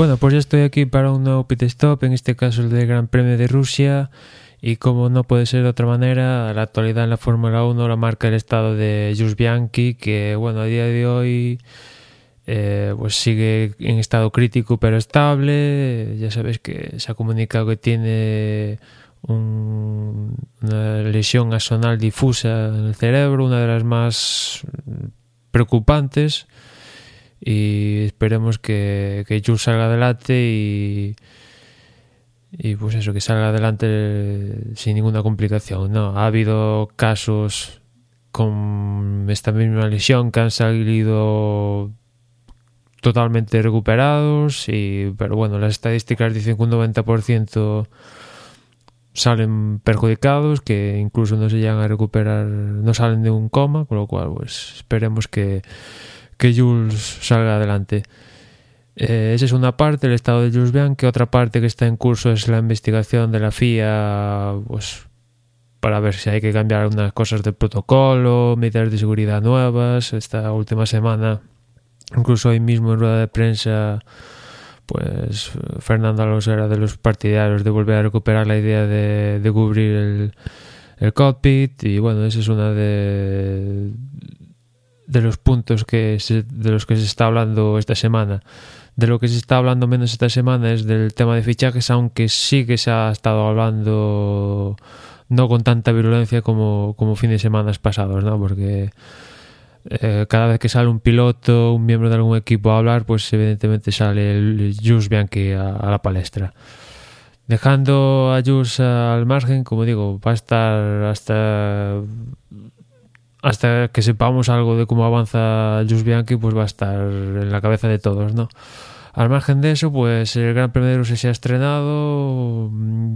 Bueno, pues ya estoy aquí para un nuevo pit stop, en este caso el del Gran Premio de Rusia. Y como no puede ser de otra manera, la actualidad en la Fórmula 1 la marca el estado de Jules Bianchi, que bueno, a día de hoy eh, pues sigue en estado crítico pero estable. Ya sabes que se ha comunicado que tiene un, una lesión axonal difusa en el cerebro, una de las más preocupantes. Y esperemos que, que Jules salga adelante y, y pues eso, que salga adelante sin ninguna complicación. No, ha habido casos con esta misma lesión que han salido totalmente recuperados y pero bueno, las estadísticas dicen que un 90% salen perjudicados, que incluso no se llegan a recuperar, no salen de un coma, con lo cual pues esperemos que, que Jules salga adelante. Eh, esa es una parte, el estado de Jules Bianchi. Otra parte que está en curso es la investigación de la FIA, pues para ver si hay que cambiar algunas cosas del protocolo, medidas de seguridad nuevas. Esta última semana, incluso hoy mismo en rueda de prensa, pues Fernando Alonso era de los partidarios de volver a recuperar la idea de, cubrir el, el cockpit y bueno, esa es una de de los puntos que se, de los que se está hablando esta semana. De lo que se está hablando menos esta semana es del tema de fichajes, aunque sí que se ha estado hablando no con tanta virulencia como, como fin de semanas pasados, ¿no? Porque eh, cada vez que sale un piloto, un miembro de algún equipo a hablar, pues evidentemente sale el Jus Bianchi a, a, la palestra. Dejando a Jus al margen, como digo, va a estar hasta hasta que sepamos algo de cómo avanza Jus Bianchi, pues va a estar en la cabeza de todos, ¿no? Al margen de eso, pues el Gran Premio de Rusia se ha estrenado.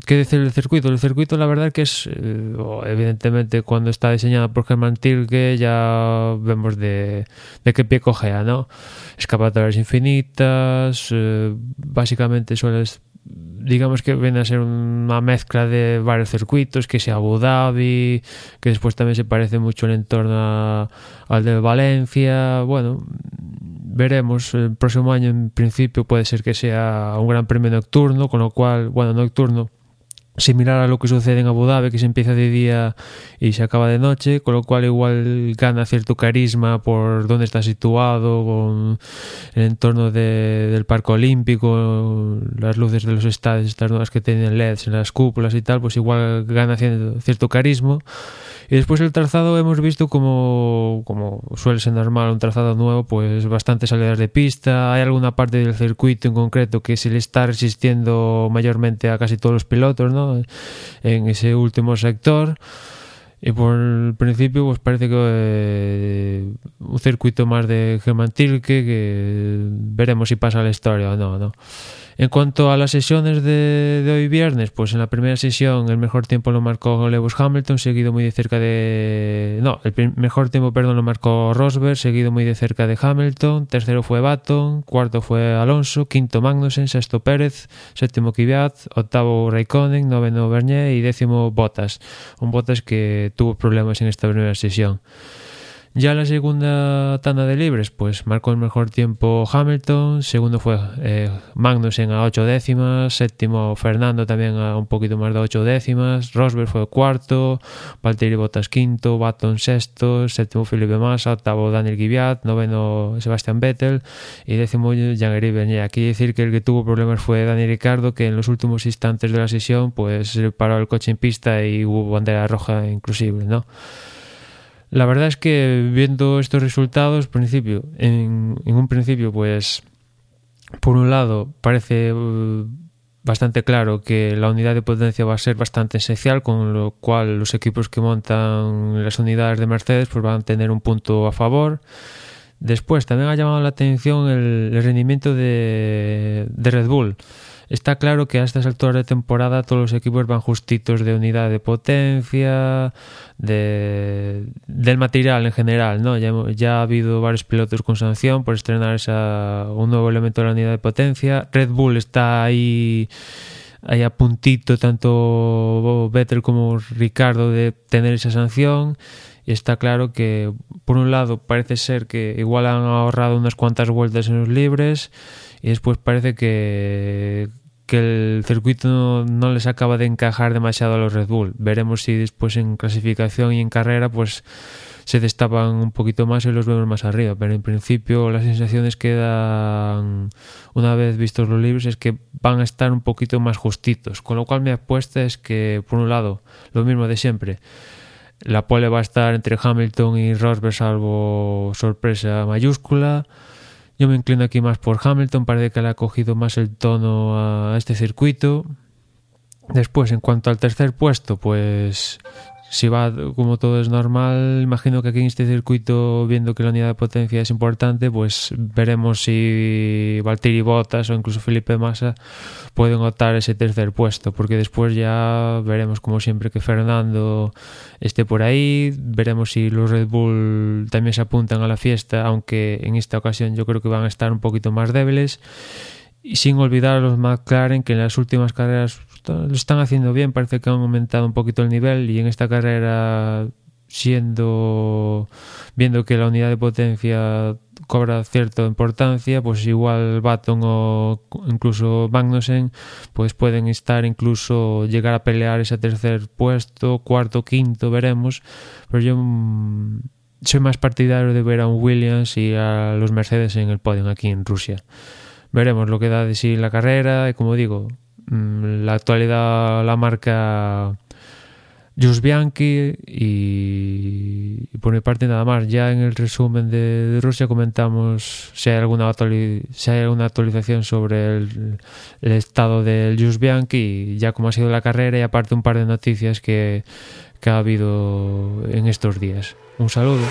¿Qué decir del circuito? El circuito, la verdad, que es, eh, evidentemente, cuando está diseñado por Hermann Tilke, ya vemos de, de qué pie cogea, ¿no? Escapatorias infinitas, eh, básicamente sueles digamos que viene a ser una mezcla de varios circuitos, que sea Abu Dhabi, que después también se parece mucho el entorno a, al de Valencia. Bueno, veremos. El próximo año, en principio, puede ser que sea un gran premio nocturno, con lo cual, bueno, nocturno similar a lo que sucede en Abu Dhabi, que se empieza de día y se acaba de noche, con lo cual igual gana cierto carisma por dónde está situado, con el entorno de, del Parque Olímpico, las luces de los estadios, estas nuevas que tienen LEDs en las cúpulas y tal, pues igual gana cierto, carisma. Y después el trazado hemos visto como, como suele ser normal, un trazado nuevo, pues bastantes salidas de pista. Hay alguna parte del circuito en concreto que se le está resistiendo mayormente a casi todos los pilotos, ¿no? En ese último sector. Y por el principio, pues parece que eh, un circuito más de Germán Tilke, que veremos si pasa la historia o no, ¿no? En cuanto a las sesiones de, de, hoy viernes, pues en la primera sesión el mejor tiempo lo marcó Lewis Hamilton, seguido muy de cerca de... No, el mejor tiempo, perdón, lo marcó Rosberg, seguido muy de cerca de Hamilton, tercero fue Baton, cuarto fue Alonso, quinto Magnussen, sexto Pérez, séptimo Kvyat, octavo Raikkonen, noveno Bernier y décimo Bottas. Un Bottas que tuvo problemas en esta primera sesión. Ya la segunda tanda de libres, pues marcó el mejor tiempo Hamilton, segundo fue eh, Magnussen a 8 décimas, séptimo Fernando también a un poquito más de 8 décimas, Rosberg fue cuarto, Valtteri Bottas quinto, Baton sexto, séptimo Felipe Massa, octavo Daniel Kvyat, noveno Sebastian Vettel y décimo Jean-Éric Vernier. Aquí decir que el que tuvo problemas fue Daniel Ricardo, que en los últimos instantes de la sesión pues paró el coche en pista y hubo bandera roja inclusive, ¿no? La verdad es que viendo estos resultados, principio, en, un principio, pues, por un lado, parece uh, bastante claro que la unidad de potencia va a ser bastante esencial, con lo cual los equipos que montan las unidades de Mercedes pues van a tener un punto a favor. Después, también ha llamado la atención el, rendimiento de Red Bull. Está claro que a estas alturas de temporada todos los equipos van justitos de unidad de potencia, de, del material en general, ¿no? Ya, ya, ha habido varios pilotos con sanción por estrenar esa, un nuevo elemento de la unidad de potencia. Red Bull está ahí ahí a puntito tanto Vettel como Ricardo de tener esa sanción y está claro que por un lado parece ser que igual han ahorrado unas cuantas vueltas en los libres y después parece que que el circuito no, les acaba de encajar demasiado a los Red Bull. Veremos si después en clasificación y en carrera pues se destapan un poquito más y los vemos más arriba. Pero en principio las sensaciones que dan una vez vistos los libros es que van a estar un poquito más justitos. Con lo cual mi apuesta es que por un lado lo mismo de siempre. La pole va a estar entre Hamilton y Rosberg salvo sorpresa mayúscula. Yo me inclino aquí más por Hamilton, parece que le ha cogido más el tono a este circuito. Después, en cuanto al tercer puesto, pues si va como todo es normal, imagino que aquí en este circuito, viendo que la unidad de potencia es importante, pues veremos si Valtteri Bottas o incluso Felipe Massa pueden optar ese tercer puesto, porque después ya veremos como siempre que Fernando esté por ahí, veremos si los Red Bull también se apuntan a la fiesta, aunque en esta ocasión yo creo que van a estar un poquito más débiles. Y sin olvidar los McLaren que en las últimas carreras lo están haciendo bien, parece que han aumentado un poquito el nivel y en esta carrera siendo viendo que la unidad de potencia cobra cierta importancia, pues igual Baton o incluso Magnussen pues pueden estar incluso llegar a pelear ese tercer puesto, cuarto, quinto, veremos, pero yo mm, soy más partidario de ver a un Williams y a los Mercedes en el podio aquí en Rusia. Veremos lo que da de sí la carrera y como digo, Mm, la actualidad la marca Jus Bianchi y, por mi parte nada más. Ya en el resumen de, Rusia comentamos si hay alguna, si hay alguna actualización sobre el, estado del Jus Bianchi y ya como ha sido la carrera y aparte un par de noticias que, que ha habido en estos días. Un saludo.